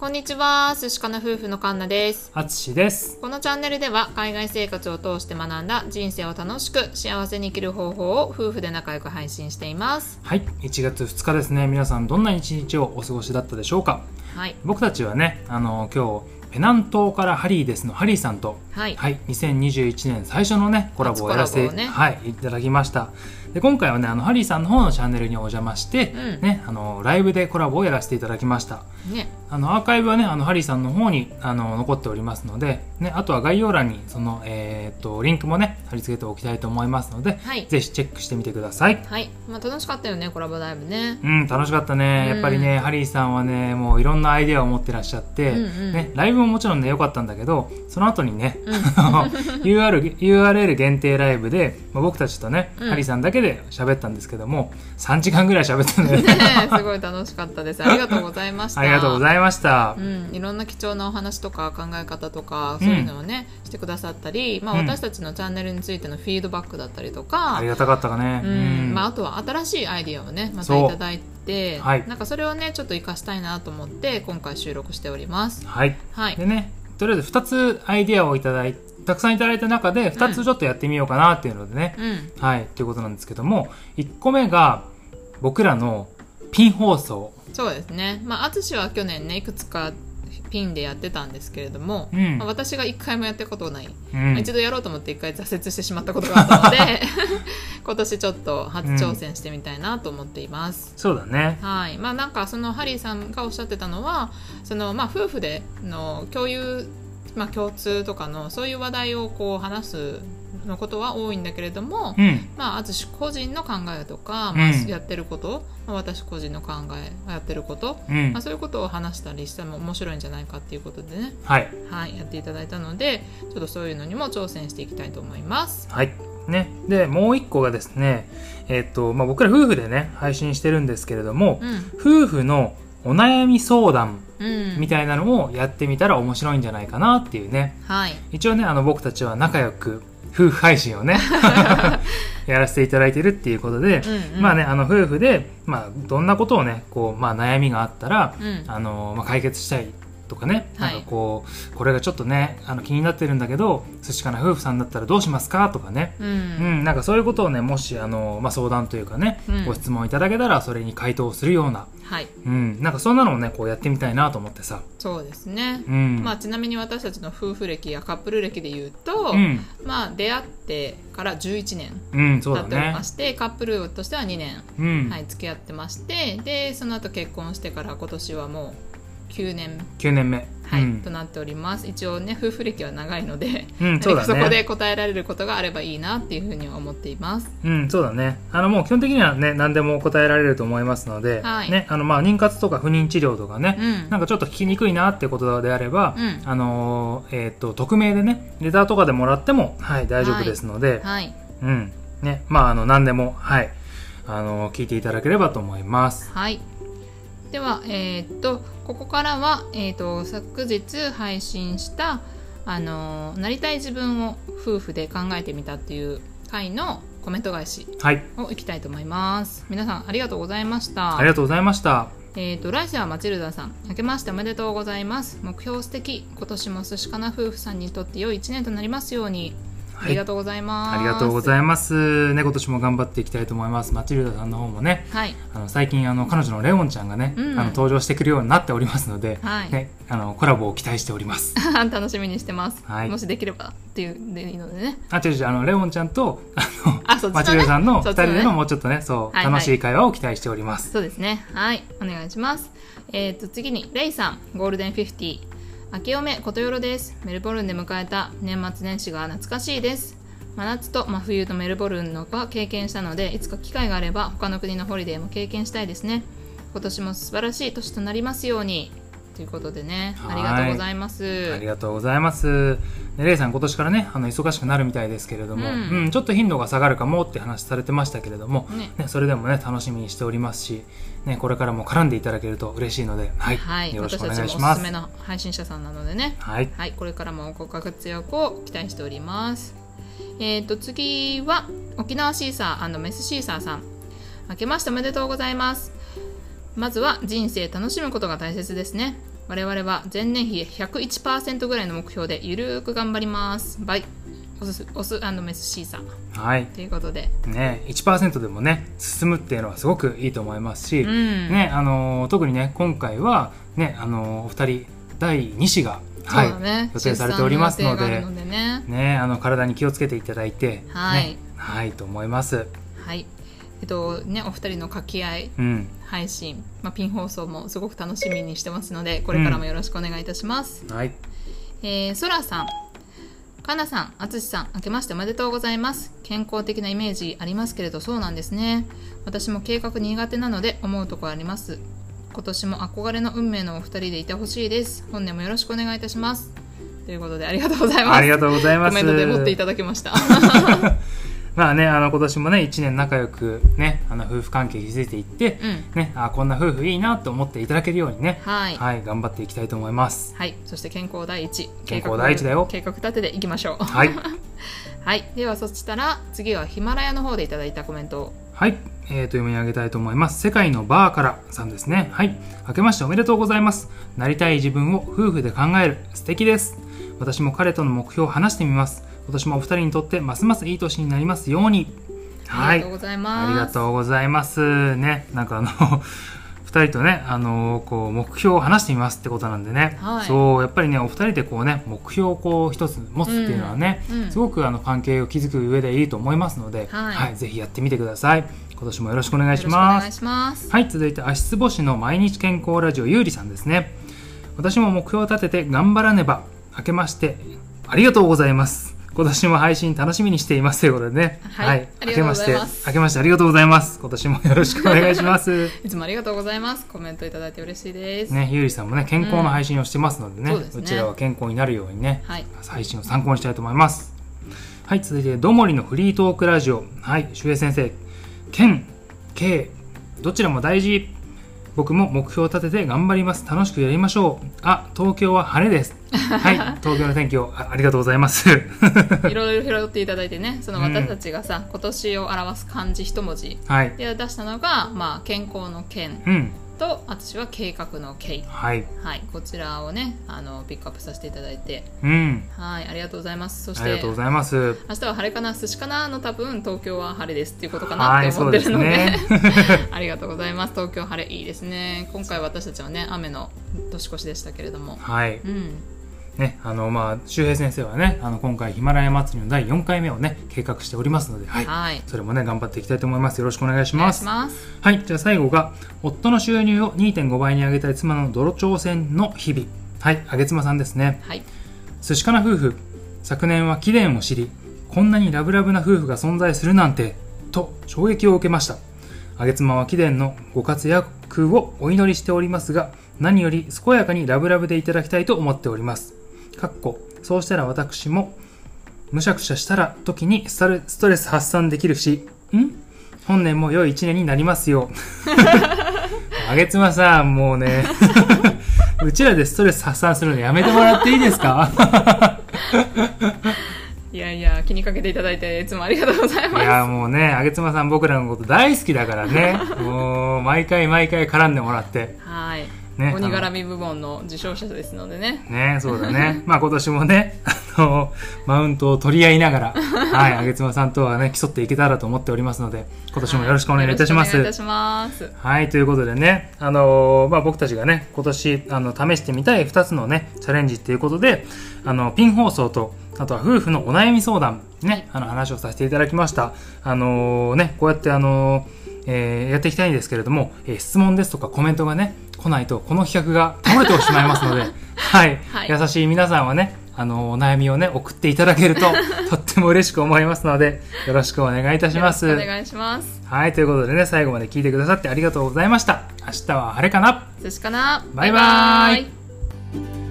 こんにちは、寿司かな夫婦のカンナです。あつしです。このチャンネルでは海外生活を通して学んだ人生を楽しく幸せに生きる方法を夫婦で仲良く配信しています。はい、1月2日ですね。皆さんどんな一日をお過ごしだったでしょうか？はい。僕たちはね、あの、今日、ペナン島からハリーですのハリーさんと、はい。はい、2021年最初のね、コラボをやらせて、ねはい、いただきました。で、今回はね、あの、ハリーさんの方のチャンネルにお邪魔して、うんね、あの、ライブでコラボをやらせていただきました。ね。あのアーカイブはねあのハリーさんの方にあの残っておりますので、ね、あとは概要欄にその、えー、とリンクもね貼り付けておきたいと思いますので、はい。ぜひチェックしてみてください。はい。まあ楽しかったよね、コラボライブね。うん、楽しかったね。うんやっぱりね、ハリーさんはね、もういろんなアイデアを持ってらっしゃって、うんうんね、ライブももちろんね、良かったんだけど、その後にね、うん URL, URL 限定ライブで、まあ僕たちとね、うんハリーさんだけで喋ったんですけども、3時間ぐらい喋ったんだよね。ねすごい楽しかったです。ありがとうございました。ありがとうございました。うん、いろんな貴重なお話とか考え方とかそういうのをね、してくださったり、まあ、うん。私たちのチャンネルについてのフィードバックだったりとか、ありがたかったかね。うん。まあ、あとは新しいアイディアをねまたいただいて、はい。なんかそれをねちょっと活かしたいなと思って今回収録しております。はい。はい。でね、とりあえず2つアイディアをいただいたくさんいただいた中で2つちょっとやってみようかなっていうのでね、うん。はい、っていうことなんですけども、1個目が僕らのピン放送。そうですね、まあ、淳は去年ねいくつかピンでやってたんですけれども、うん。まあ、私が一回もやったことない、うん。一度やろうと思って一回挫折してしまったことがあったので 今年ちょっと初挑戦してみたいなと思っています。そうだね。はい。まあ、なんかそのハリーさんがおっしゃってたのはその、まあ、夫婦での共有、まあ、共通とかのそういう話題をこう話すのことは多いんだけれども、うん。まあ、淳個人の考えとか、うんまあ、やってること、まあ、私個人の考えがやってること、うんまあ、。そういうことを話したりしても面白いんじゃないかっていうことでね、はい。はい、やっていただいたのでちょっとそういうのにも挑戦していきたいと思います。はい。ね。で、もう1個がですね、えっ、と、まあ、僕ら夫婦でね、配信してるんですけれどもう、ん夫婦のお悩み相談うんみたいなのをやってみたら面白いんじゃないかなっていうね。はい一応ね、あの僕たちは仲良く夫婦配信をね、やらせていただいてるっていうことで、うんうん。まあね、あの夫婦で、まあどんなことをね、こう、まあ悩みがあったら、うん。あの、まあ解決したいとかね、はい。なんかこう、これがちょっとね、あの気になってるんだけど、寿司かな夫婦さんだったらどうしますか？とかね、ううんん、なんかそういうことをね、もし、あの、まあ相談というかね、うん。ご質問いただけたら、それに回答するような、はい。うん、なんかそんなのをね、こうやってみたいなと思ってさ、そうですね、うん。まあ、ちなみに私たちの夫婦歴やカップル歴で言うと、うん、まあ、出会ってから11年経っておりま。して、カップルとしては2年、うん、はい、付き合ってましてでその後結婚してから今年はもう9年、9年目。はいうんとなっております一応ね夫婦歴は長いので、うん、そうだね。そこで答えられることがあればいいなっていうふうには思っていますうん、そうだね。あの、もう基本的にはね、何でも答えられると思いますので、はいね、あの、まあ、妊活とか不妊治療とかね、うんなんかちょっと聞きにくいなってことであれば、うんあのーえっ、と、匿名でね、レターとかでもらっても、はい、大丈夫ですので、はいうん、ね、まあ、あの、何でも、はい、あのー聞いていただければと思います。はい。では、えーっと、ここからは、えーっと、昨日配信した、あのーなりたい自分を夫婦で考えてみたっていう回のコメント返しはい、をいきたいと思います。皆さん、ありがとうございました。ありがとうございました。えーっと、来世はマチルダさん、明けましておめでとうございます。目標素敵。今年も寿司かな夫婦さんにとって良い一年となりますように。ありがとうございます。ありがとうございます。ね、今年も頑張っていきたいと思います。マチルダさんの方もね、はい。あの最近あの彼女のレオンちゃんがね、うんあの登場してくるようになっておりますので、はいね、あのコラボを期待しております。楽しみにしてます。はいもしできればっていうでいいのでね。あ、違う違う、あのレオンちゃんとあのあ、そねマチルダさんの二人でのもうちょっとね、そう、はいはい楽しい会話を期待しております。そうですね。はい。お願いします。えっ、と、次に、レイさん、ゴールデン50。明けおめ、ことよろです。メルボルンで迎えた年末年始が懐かしいです。真夏と真冬とメルボルンのが経験したので、いつか機会があれば他の国のホリデーも経験したいですね。今年も素晴らしい年となりますように。ということでね、はいありがとうございます。ありがとうございます。ねレイさん今年からね、あの忙しくなるみたいですけれども、ううんん、ちょっと頻度が下がるかもって話されてましたけれども、ねね、それでもね、楽しみにしておりますし、ね、これからも絡んでいただけると嬉しいので、はい、はい、よろしくお願いしますおすすめ。の配信者さんなのでね、はい、はい、これからもご活躍を期待しております。えっ、と、次は、沖縄シーサーメスシーサーさん。明けましておめでとうございます。まずは人生楽しむことが大切ですね。我々は前年比101%ぐらいの目標でゆるーく頑張ります。バイ。オスオスメスシーサーはい。ということで。ね1%でもね進むっていうのはすごくいいと思いますし、うん。ねあのー特にね今回はねあのーお二人第2子が、そうだね、予定されておりますのでのでね。ねあの体に気をつけていただいて、はい。ねはいと思います。はいえっとねお二人の掛け合いうん配信、まあ、ピン放送もすごく楽しみにしてますのでこれからもよろしくお願いいたします、はいえー、そらさんかなさん、あつしさん、明けましておめでとうございます。健康的なイメージありますけれど、そうなんですね。私も計画苦手なので思うところあります。今年も憧れの運命のお二人でいてほしいです。本年もよろしくお願いいたします。ということで、ありがとうございます。ありがとうございますコメントで持っていただきました。まあねあの今年もね1年仲良くねあの夫婦関係築いていって、うん。ねあこんな夫婦いいなと思っていただけるようにねはい。はい頑張っていきたいと思いますはい。そして健康第一。健康第一だよ計画立てていきましょう。はい はい。では、そしたら、次はヒマラヤの方でいただいたコメントを。はい、えー、と読み上げたいと思います世界のバーからさんですねはい明けましておめでとうございますなりたい自分を夫婦で考える素敵です私も彼との目標を話してみます今年もお二人にとってますますいい年になりますように。はい。ありがとうございます。ありがとうございます。ね。なんかあの 二人とね、あのこう目標を話してみますってことなんでね、はい。そうやっぱりねお二人でこうね目標をこう一つ持つっていうのはね、うんうん。すごくあの関係を築く上でいいと思いますので、はい。ぜひやってみてください。今年もよろしくお願いしよろしくお願いますします。はい続いて足つぼ師の毎日健康ラジオゆうりさんですね。私も目標を立てて頑張らねば明けましてありがとうございます今年も配信楽しみにしていますということでね。はいありがとうございけまして明けましてありがとうございます。今年もよろしくお願いします。いつもありがとうございます。コメントいただいて嬉しいです。ねゆうりさんもね健康の配信をしてますのでね,、そうですね。ちらは健康になるようにねはい。配信を参考にしたいと思います。はい続いてどもりのフリートークラジオ。はい周平先生。健慶どちらも大事僕も目標を立てて頑張ります。楽しくやりましょう。あ東京は晴れです。はい。東京の天気をあありがとうございます。いろいろ拾っていただいてね、その私たちがさ、今年を表す漢字一文字。はい。で出したのが、まあ、健康の健。うんと、私は計画の計。はい。はい、こちらをね、あのピックアップさせていただいて、うん。はい、ありがとうございます。そしてありがとうご、ざいます。明日は晴れかな、寿司かなの多分東京は晴れです。っていうことかなって思ってるので、ね。ありがとうございます。東京晴れいいですね。今回私たちはね、雨の年越しでしたけれども、はい。うん、ねあのまあ周平先生はねあの今回ヒマラヤ祭りの第4回目をね計画しておりますのではいはい、それもね頑張っていきたいと思いますよろしくお願いしますいします。はい、じゃあ最後が、夫の収入を2.5倍に上げたい妻の泥挑戦の日々。はい、あげ妻さんですね。はい、寿司かな夫婦。昨年は貴殿を知り、こんなにラブラブな夫婦が存在するなんて、と衝撃を受けました。あげ妻は貴殿のご活躍をお祈りしておりますが、何より健やかにラブラブでいただきたいと思っております。かっこ、そうしたら私も、むしゃくしゃしたら時にストレストレス発散できるし、ん？本年も良い一年になりますよ。あげつまさん、もうね、うちらでストレス発散するのやめてもらっていいですか？いやいや、気にかけていただいて、いつもありがとうございます。いや、もうね、あげつまさん僕らのこと大好きだからね、もう、毎回毎回絡んでもらって、はい。ね。鬼絡み部門の受賞者ですのでね。ね、そうだね。まあ今年もね、あの、マウントを取り合いながら、はい、あげつまさんとはね、競っていけたらと思っておりますので、今年もよろしくお願いいたします。よろしくお願いいたします。はい、ということでね、あのーまあ、僕たちがね、今年、あの、試してみたい2つのね、チャレンジっていうことで、あの、ピン放送と、あとは夫婦のお悩み相談、ね、あの、話をさせていただきました。あのーね、こうやってあのーえーやっていきたいんですけれども、えー質問ですとかコメントがね、来ないと、この企画が 倒れてしまいますので、はい、はい。優しい皆さんはね、あのーお悩みをね、送っていただけると、とっても嬉しく思いますので、よろしくお願いいたします。お願いします。はい、ということでね、最後まで聞いてくださってありがとうございました。明日は晴れかな。寿司かな。バイバーイ